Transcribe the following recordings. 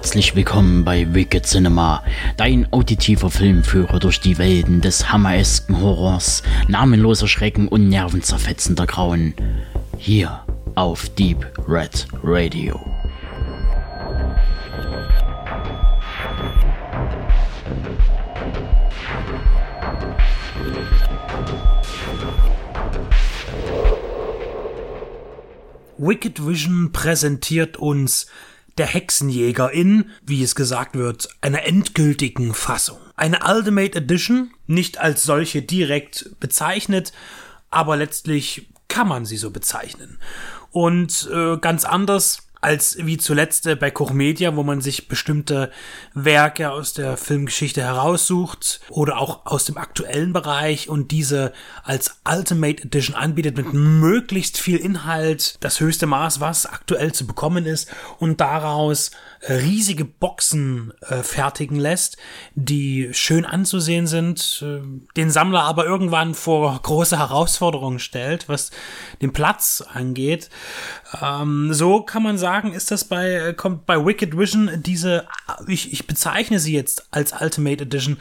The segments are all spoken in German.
Herzlich willkommen bei Wicked Cinema, dein auditiver Filmführer durch die Welten des hammeresken Horrors, namenloser Schrecken und nervenzerfetzender Grauen. Hier auf Deep Red Radio. Wicked Vision präsentiert uns der Hexenjäger in, wie es gesagt wird, einer endgültigen Fassung. Eine Ultimate Edition, nicht als solche direkt bezeichnet, aber letztlich kann man sie so bezeichnen. Und äh, ganz anders als wie zuletzt äh, bei Koch Media, wo man sich bestimmte Werke aus der Filmgeschichte heraussucht oder auch aus dem aktuellen Bereich und diese als Ultimate Edition anbietet mit möglichst viel Inhalt, das höchste Maß, was aktuell zu bekommen ist und daraus riesige Boxen äh, fertigen lässt, die schön anzusehen sind, äh, den Sammler aber irgendwann vor große Herausforderungen stellt, was den Platz angeht. Ähm, so kann man sagen, ist das bei, äh, kommt bei Wicked Vision diese, ich, ich bezeichne sie jetzt als Ultimate Edition,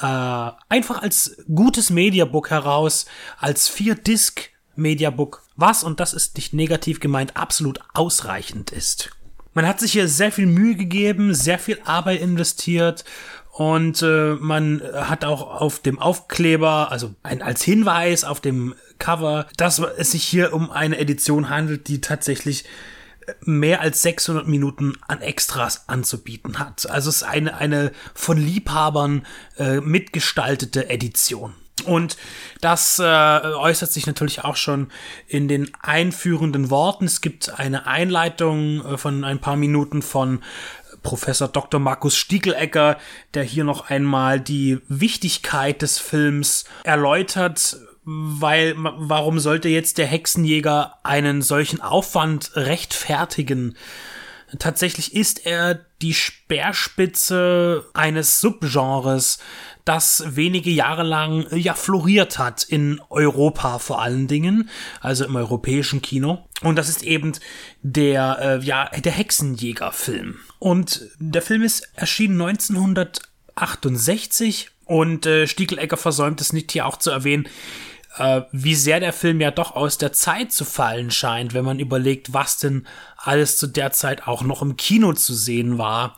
äh, einfach als gutes Mediabook heraus, als vier Disc Mediabook, was, und das ist nicht negativ gemeint, absolut ausreichend ist. Man hat sich hier sehr viel Mühe gegeben, sehr viel Arbeit investiert und äh, man hat auch auf dem Aufkleber, also ein, als Hinweis auf dem Cover, dass es sich hier um eine Edition handelt, die tatsächlich mehr als 600 Minuten an Extras anzubieten hat. Also es ist eine, eine von Liebhabern äh, mitgestaltete Edition. Und das äh, äußert sich natürlich auch schon in den einführenden Worten. Es gibt eine Einleitung äh, von ein paar Minuten von Professor Dr. Markus Stiegelecker, der hier noch einmal die Wichtigkeit des Films erläutert, weil warum sollte jetzt der Hexenjäger einen solchen Aufwand rechtfertigen? Tatsächlich ist er die Speerspitze eines Subgenres, das wenige Jahre lang äh, ja floriert hat in Europa vor allen Dingen, also im europäischen Kino. Und das ist eben der äh, ja der Hexenjäger-Film. Und der Film ist erschienen 1968 und äh, Stiegelecker versäumt es nicht hier auch zu erwähnen, äh, wie sehr der Film ja doch aus der Zeit zu fallen scheint, wenn man überlegt, was denn alles zu der Zeit auch noch im Kino zu sehen war.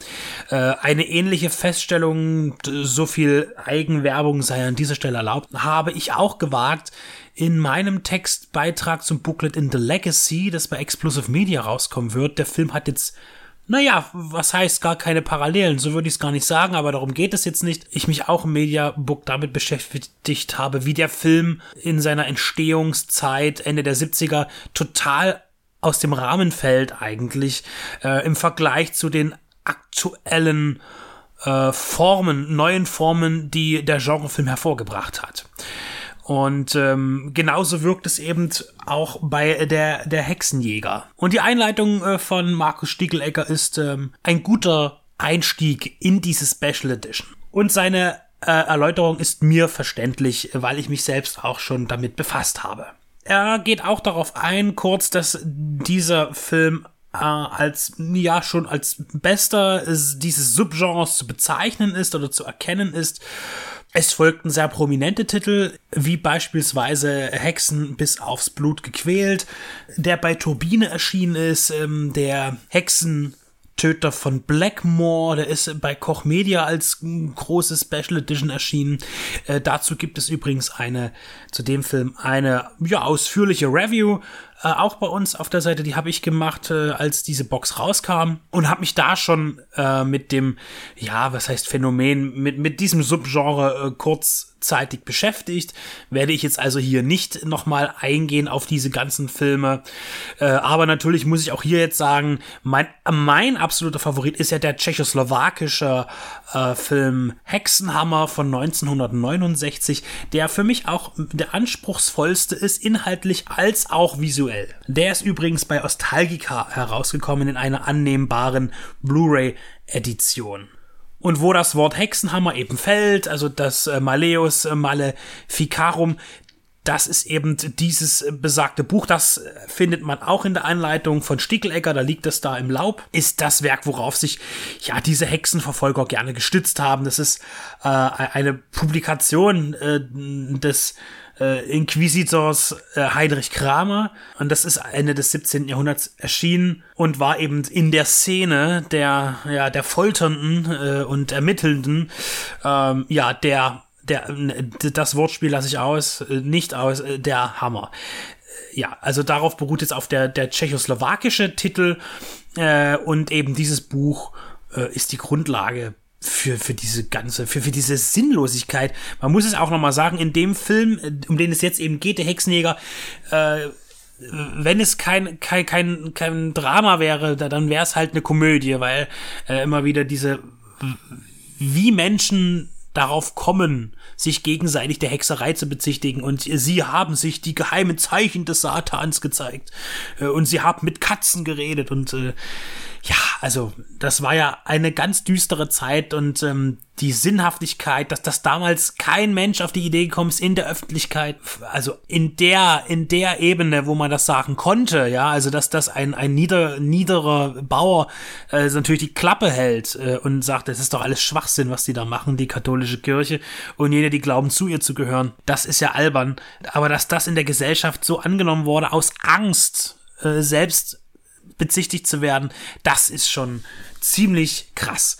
Äh, eine ähnliche Feststellung, so viel Eigenwerbung sei an dieser Stelle erlaubt, habe ich auch gewagt in meinem Textbeitrag zum Booklet in The Legacy, das bei Explosive Media rauskommen wird. Der Film hat jetzt naja, was heißt gar keine Parallelen? So würde ich es gar nicht sagen, aber darum geht es jetzt nicht. Ich mich auch im Mediabook damit beschäftigt habe, wie der Film in seiner Entstehungszeit Ende der 70er total aus dem Rahmen fällt eigentlich äh, im Vergleich zu den aktuellen äh, Formen, neuen Formen, die der Genrefilm hervorgebracht hat. Und ähm, genauso wirkt es eben auch bei der, der Hexenjäger. Und die Einleitung äh, von Markus Stiegelecker ist ähm, ein guter Einstieg in diese Special Edition. Und seine äh, Erläuterung ist mir verständlich, weil ich mich selbst auch schon damit befasst habe. Er geht auch darauf ein, kurz, dass dieser Film äh, als ja schon als bester dieses Subgenres zu bezeichnen ist oder zu erkennen ist es folgten sehr prominente Titel, wie beispielsweise Hexen bis aufs Blut gequält, der bei Turbine erschienen ist, ähm, der Hexentöter von Blackmore, der ist bei Koch Media als große Special Edition erschienen. Äh, dazu gibt es übrigens eine, zu dem Film eine ja, ausführliche Review äh, auch bei uns auf der Seite, die habe ich gemacht, äh, als diese Box rauskam und habe mich da schon äh, mit dem, ja, was heißt Phänomen, mit, mit diesem Subgenre äh, kurzzeitig beschäftigt. Werde ich jetzt also hier nicht nochmal eingehen auf diese ganzen Filme. Äh, aber natürlich muss ich auch hier jetzt sagen, mein, mein absoluter Favorit ist ja der tschechoslowakische äh, Film Hexenhammer von 1969, der für mich auch der anspruchsvollste ist, inhaltlich als auch visuell. Der ist übrigens bei Ostalgica herausgekommen in einer annehmbaren Blu-ray-Edition. Und wo das Wort Hexenhammer eben fällt, also das äh, Maleus Maleficarum, das ist eben dieses besagte Buch, das findet man auch in der Anleitung von Stickelegger, da liegt es da im Laub, ist das Werk, worauf sich ja diese Hexenverfolger gerne gestützt haben. Das ist äh, eine Publikation äh, des äh, Inquisitors äh, Heinrich Kramer und das ist Ende des 17. Jahrhunderts erschienen und war eben in der Szene der ja der Folternden äh, und Ermittelnden ähm, ja der der, das Wortspiel lasse ich aus, äh, nicht aus, äh, der Hammer. Äh, ja, also darauf beruht jetzt auf der, der tschechoslowakische Titel äh, und eben dieses Buch äh, ist die Grundlage für, für diese ganze, für, für diese Sinnlosigkeit. Man muss es auch nochmal sagen, in dem Film, um den es jetzt eben geht, der Hexenjäger, äh, wenn es kein, kein, kein, kein Drama wäre, dann wäre es halt eine Komödie, weil äh, immer wieder diese, wie Menschen darauf kommen, sich gegenseitig der Hexerei zu bezichtigen. Und sie haben sich die geheimen Zeichen des Satans gezeigt. Äh, und sie haben mit Katzen geredet. Und äh, ja, also das war ja eine ganz düstere Zeit und ähm, die Sinnhaftigkeit, dass das damals kein Mensch auf die Idee gekommen ist in der Öffentlichkeit, also in der in der Ebene, wo man das sagen konnte, ja, also dass das ein ein nieder, niederer Bauer äh, natürlich die Klappe hält äh, und sagt, das ist doch alles Schwachsinn, was die da machen, die katholische Kirche und jene, die glauben zu ihr zu gehören, das ist ja albern, aber dass das in der Gesellschaft so angenommen wurde aus Angst äh, selbst bezichtigt zu werden, das ist schon ziemlich krass.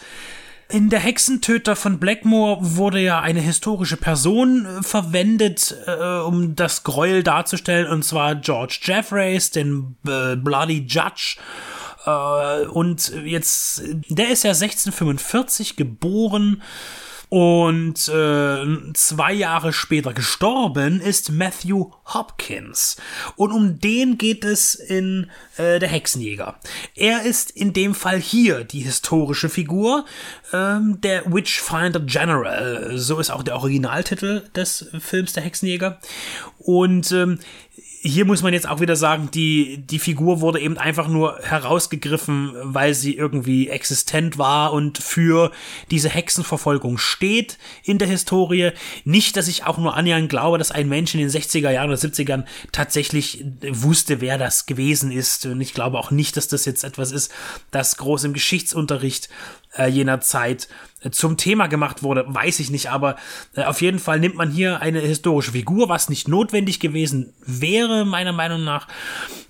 In der Hexentöter von Blackmore wurde ja eine historische Person äh, verwendet, äh, um das Gräuel darzustellen, und zwar George Jeffreys, den äh, Bloody Judge. Äh, und jetzt, der ist ja 1645 geboren und äh, zwei Jahre später gestorben ist Matthew Hopkins. Und um den geht es in äh, Der Hexenjäger. Er ist in dem Fall hier die historische Figur, ähm, der Witchfinder General. So ist auch der Originaltitel des Films Der Hexenjäger. Und ähm, hier muss man jetzt auch wieder sagen, die, die Figur wurde eben einfach nur herausgegriffen, weil sie irgendwie existent war und für diese Hexenverfolgung steht in der Historie. Nicht, dass ich auch nur annähernd glaube, dass ein Mensch in den 60er Jahren oder 70ern tatsächlich wusste, wer das gewesen ist. Und ich glaube auch nicht, dass das jetzt etwas ist, das groß im Geschichtsunterricht äh, jener Zeit äh, zum Thema gemacht wurde, weiß ich nicht, aber äh, auf jeden Fall nimmt man hier eine historische Figur, was nicht notwendig gewesen wäre, meiner Meinung nach,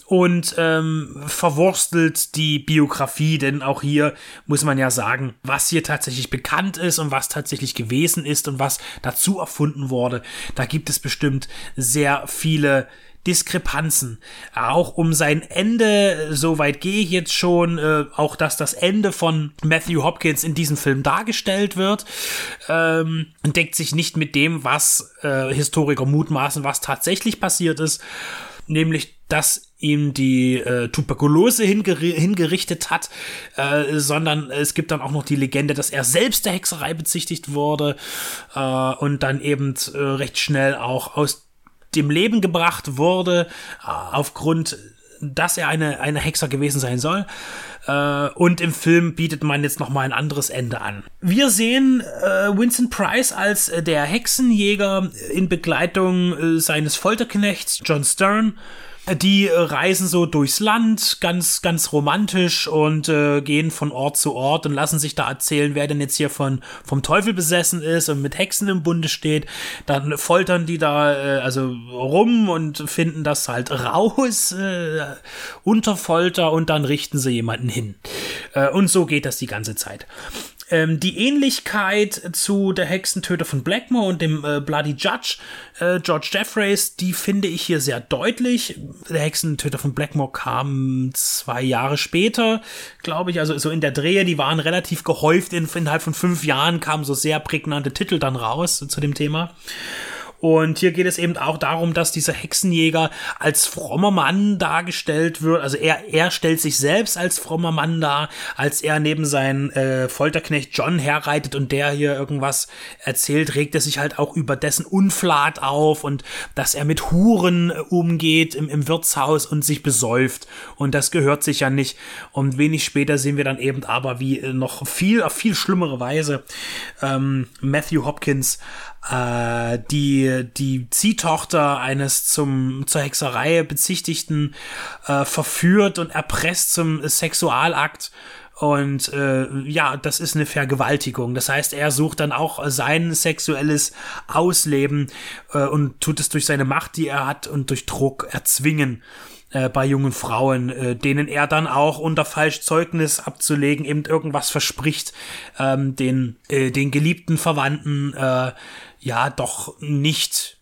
und ähm, verwurstelt die Biografie, denn auch hier muss man ja sagen, was hier tatsächlich bekannt ist und was tatsächlich gewesen ist und was dazu erfunden wurde, da gibt es bestimmt sehr viele Diskrepanzen. Auch um sein Ende, so weit gehe ich jetzt schon, äh, auch dass das Ende von Matthew Hopkins in diesem Film dargestellt wird, ähm, deckt sich nicht mit dem, was äh, Historiker mutmaßen, was tatsächlich passiert ist, nämlich dass ihm die äh, Tuberkulose hinger hingerichtet hat, äh, sondern es gibt dann auch noch die Legende, dass er selbst der Hexerei bezichtigt wurde äh, und dann eben äh, recht schnell auch aus dem Leben gebracht wurde, äh, aufgrund, dass er eine, eine Hexer gewesen sein soll. Äh, und im Film bietet man jetzt nochmal ein anderes Ende an. Wir sehen äh, Vincent Price als der Hexenjäger in Begleitung seines Folterknechts John Stern die äh, reisen so durchs Land, ganz, ganz romantisch und äh, gehen von Ort zu Ort und lassen sich da erzählen, wer denn jetzt hier von, vom Teufel besessen ist und mit Hexen im Bunde steht. Dann foltern die da äh, also rum und finden das halt raus äh, unter Folter und dann richten sie jemanden hin. Äh, und so geht das die ganze Zeit. Ähm, die Ähnlichkeit zu der Hexentöter von Blackmore und dem äh, Bloody Judge, äh, George Jeffreys, die finde ich hier sehr deutlich. Der Hexentöter von Blackmore kam zwei Jahre später, glaube ich, also so in der Drehe, die waren relativ gehäuft, in, innerhalb von fünf Jahren kamen so sehr prägnante Titel dann raus zu dem Thema. Und hier geht es eben auch darum, dass dieser Hexenjäger als frommer Mann dargestellt wird. Also er, er stellt sich selbst als frommer Mann dar, als er neben seinen äh, Folterknecht John herreitet und der hier irgendwas erzählt, regt er sich halt auch über dessen Unflat auf und dass er mit Huren äh, umgeht im, im Wirtshaus und sich besäuft. Und das gehört sich ja nicht. Und wenig später sehen wir dann eben aber, wie äh, noch viel, auf viel schlimmere Weise ähm, Matthew Hopkins äh, die die Ziehtochter eines zum zur Hexerei bezichtigten äh, verführt und erpresst zum Sexualakt und äh, ja, das ist eine Vergewaltigung. Das heißt, er sucht dann auch sein sexuelles Ausleben äh, und tut es durch seine Macht, die er hat, und durch Druck erzwingen äh, bei jungen Frauen, äh, denen er dann auch unter Falschzeugnis abzulegen eben irgendwas verspricht, ähm, den, äh, den geliebten Verwandten äh, ja doch nicht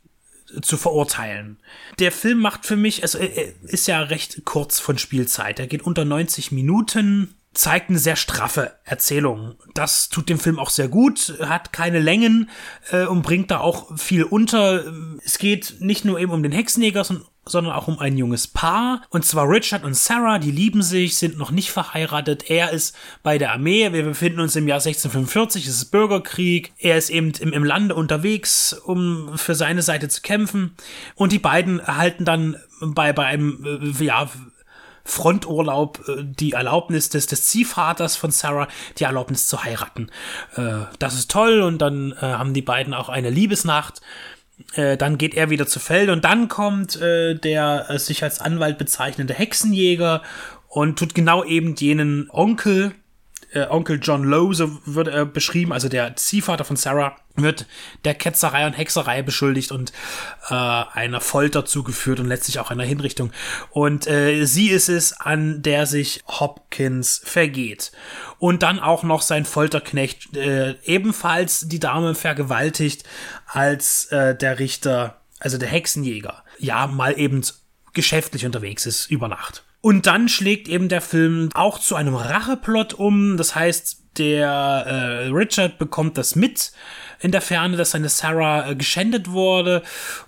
zu verurteilen. Der Film macht für mich, also er ist ja recht kurz von Spielzeit. Er geht unter 90 Minuten, zeigt eine sehr straffe Erzählung. Das tut dem Film auch sehr gut, hat keine Längen äh, und bringt da auch viel unter. Es geht nicht nur eben um den Hexenjäger, sondern sondern auch um ein junges Paar. Und zwar Richard und Sarah, die lieben sich, sind noch nicht verheiratet. Er ist bei der Armee. Wir befinden uns im Jahr 1645, es ist Bürgerkrieg. Er ist eben im, im Lande unterwegs, um für seine Seite zu kämpfen. Und die beiden erhalten dann bei, bei einem, äh, ja, Fronturlaub äh, die Erlaubnis des, des Ziehvaters von Sarah, die Erlaubnis zu heiraten. Äh, das ist toll und dann haben die beiden auch eine Liebesnacht äh, dann geht er wieder zu Feld und dann kommt äh, der äh, sich als Anwalt bezeichnende Hexenjäger und tut genau eben jenen Onkel, äh, Onkel John Lowe, so wird er beschrieben, also der Ziehvater von Sarah, wird der Ketzerei und Hexerei beschuldigt und äh, einer Folter zugeführt und letztlich auch einer Hinrichtung. Und äh, sie ist es, an der sich Hopkins vergeht. Und dann auch noch sein Folterknecht, äh, ebenfalls die Dame vergewaltigt, als äh, der Richter, also der Hexenjäger, ja, mal eben geschäftlich unterwegs ist über Nacht. Und dann schlägt eben der Film auch zu einem Racheplot um. Das heißt, der äh, Richard bekommt das mit in der Ferne, dass seine Sarah äh, geschändet wurde.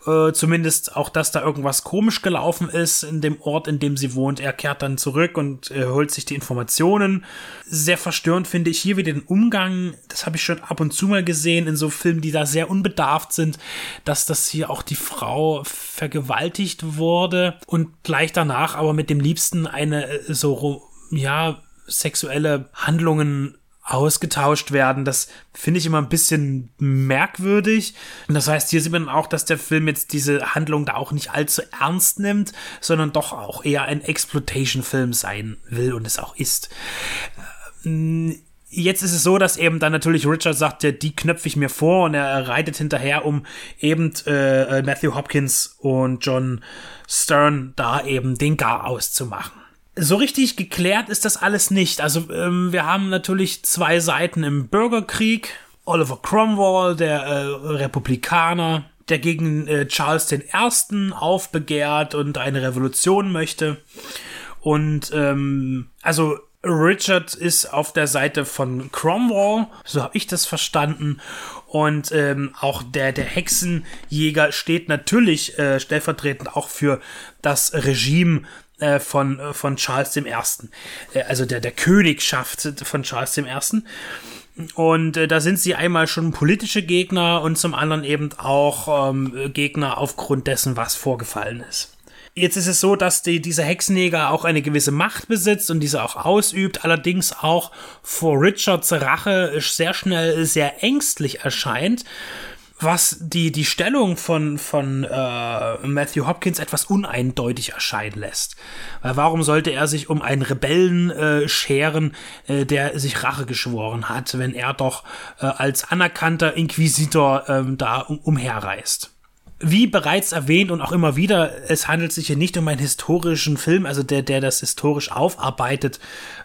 Äh, zumindest auch, dass da irgendwas komisch gelaufen ist in dem Ort, in dem sie wohnt. Er kehrt dann zurück und äh, holt sich die Informationen. Sehr verstörend finde ich hier wieder den Umgang. Das habe ich schon ab und zu mal gesehen in so Filmen, die da sehr unbedarft sind, dass das hier auch die Frau vergewaltigt wurde und gleich danach aber mit dem Liebsten eine äh, so ja sexuelle Handlungen ausgetauscht werden. Das finde ich immer ein bisschen merkwürdig. Und das heißt, hier sieht man auch, dass der Film jetzt diese Handlung da auch nicht allzu ernst nimmt, sondern doch auch eher ein Exploitation-Film sein will und es auch ist. Äh, jetzt ist es so, dass eben dann natürlich Richard sagt, ja, die knöpfe ich mir vor und er reitet hinterher, um eben äh, Matthew Hopkins und John Stern da eben den Gar auszumachen so richtig geklärt ist das alles nicht. Also ähm, wir haben natürlich zwei Seiten im Bürgerkrieg. Oliver Cromwell, der äh, Republikaner, der gegen äh, Charles I. aufbegehrt und eine Revolution möchte. Und ähm, also Richard ist auf der Seite von Cromwell, so habe ich das verstanden. Und ähm, auch der, der Hexenjäger steht natürlich äh, stellvertretend auch für das Regime äh, von, äh, von Charles I., äh, also der, der Königschaft von Charles I. Und äh, da sind sie einmal schon politische Gegner und zum anderen eben auch ähm, Gegner aufgrund dessen, was vorgefallen ist. Jetzt ist es so, dass die, dieser Hexenjäger auch eine gewisse Macht besitzt und diese auch ausübt, allerdings auch vor Richards Rache sehr schnell sehr ängstlich erscheint was die, die Stellung von, von äh, Matthew Hopkins etwas uneindeutig erscheinen lässt. Weil warum sollte er sich um einen Rebellen äh, scheren, äh, der sich Rache geschworen hat, wenn er doch äh, als anerkannter Inquisitor ähm, da um, umherreist? Wie bereits erwähnt und auch immer wieder, es handelt sich hier nicht um einen historischen Film, also der, der das historisch aufarbeitet,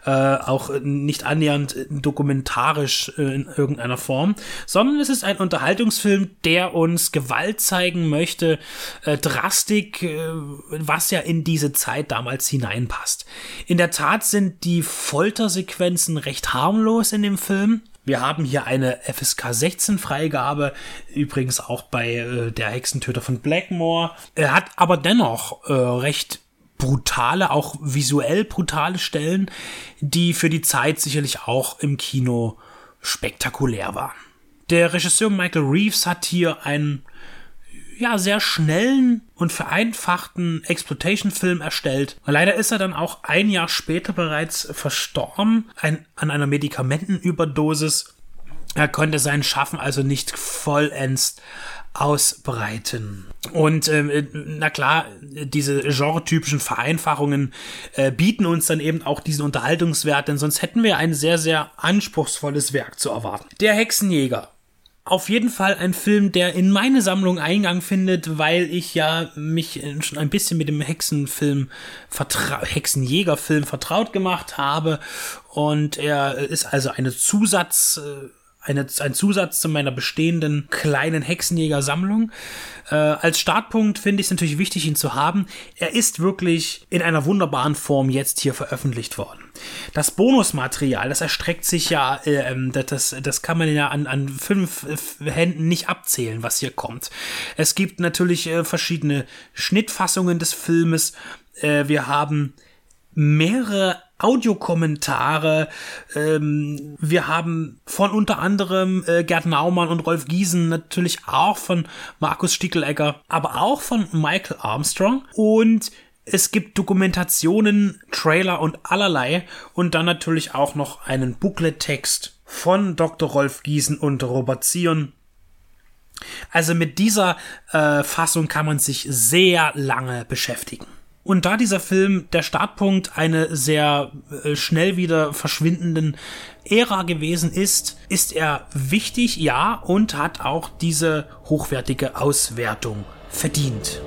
äh, auch nicht annähernd dokumentarisch äh, in irgendeiner Form, sondern es ist ein Unterhaltungsfilm, der uns Gewalt zeigen möchte, äh, Drastik, äh, was ja in diese Zeit damals hineinpasst. In der Tat sind die Foltersequenzen recht harmlos in dem Film. Wir haben hier eine FSK 16 Freigabe, übrigens auch bei äh, der Hexentöter von Blackmore. Er hat aber dennoch äh, recht brutale, auch visuell brutale Stellen, die für die Zeit sicherlich auch im Kino spektakulär waren. Der Regisseur Michael Reeves hat hier einen ja, sehr schnellen und vereinfachten Exploitation-Film erstellt. Leider ist er dann auch ein Jahr später bereits verstorben ein, an einer Medikamentenüberdosis. Er konnte sein Schaffen also nicht vollends ausbreiten. Und ähm, na klar, diese genretypischen Vereinfachungen äh, bieten uns dann eben auch diesen Unterhaltungswert, denn sonst hätten wir ein sehr, sehr anspruchsvolles Werk zu erwarten. Der Hexenjäger auf jeden Fall ein Film, der in meine Sammlung Eingang findet, weil ich ja mich schon ein bisschen mit dem Hexenfilm, Vertra Hexenjägerfilm vertraut gemacht habe. Und er ist also eine Zusatz, äh, eine, ein Zusatz zu meiner bestehenden kleinen Hexenjäger-Sammlung. Äh, als Startpunkt finde ich es natürlich wichtig, ihn zu haben. Er ist wirklich in einer wunderbaren Form jetzt hier veröffentlicht worden. Das Bonusmaterial, das erstreckt sich ja, äh, das, das kann man ja an, an fünf äh, Händen nicht abzählen, was hier kommt. Es gibt natürlich äh, verschiedene Schnittfassungen des Filmes. Äh, wir haben mehrere Audiokommentare. Ähm, wir haben von unter anderem äh, Gerd Naumann und Rolf Giesen, natürlich auch von Markus Stickelegger, aber auch von Michael Armstrong. Und es gibt Dokumentationen, Trailer und allerlei. Und dann natürlich auch noch einen Booklet-Text von Dr. Rolf Giesen und Robert Zion. Also mit dieser äh, Fassung kann man sich sehr lange beschäftigen. Und da dieser Film der Startpunkt einer sehr äh, schnell wieder verschwindenden Ära gewesen ist, ist er wichtig, ja, und hat auch diese hochwertige Auswertung verdient.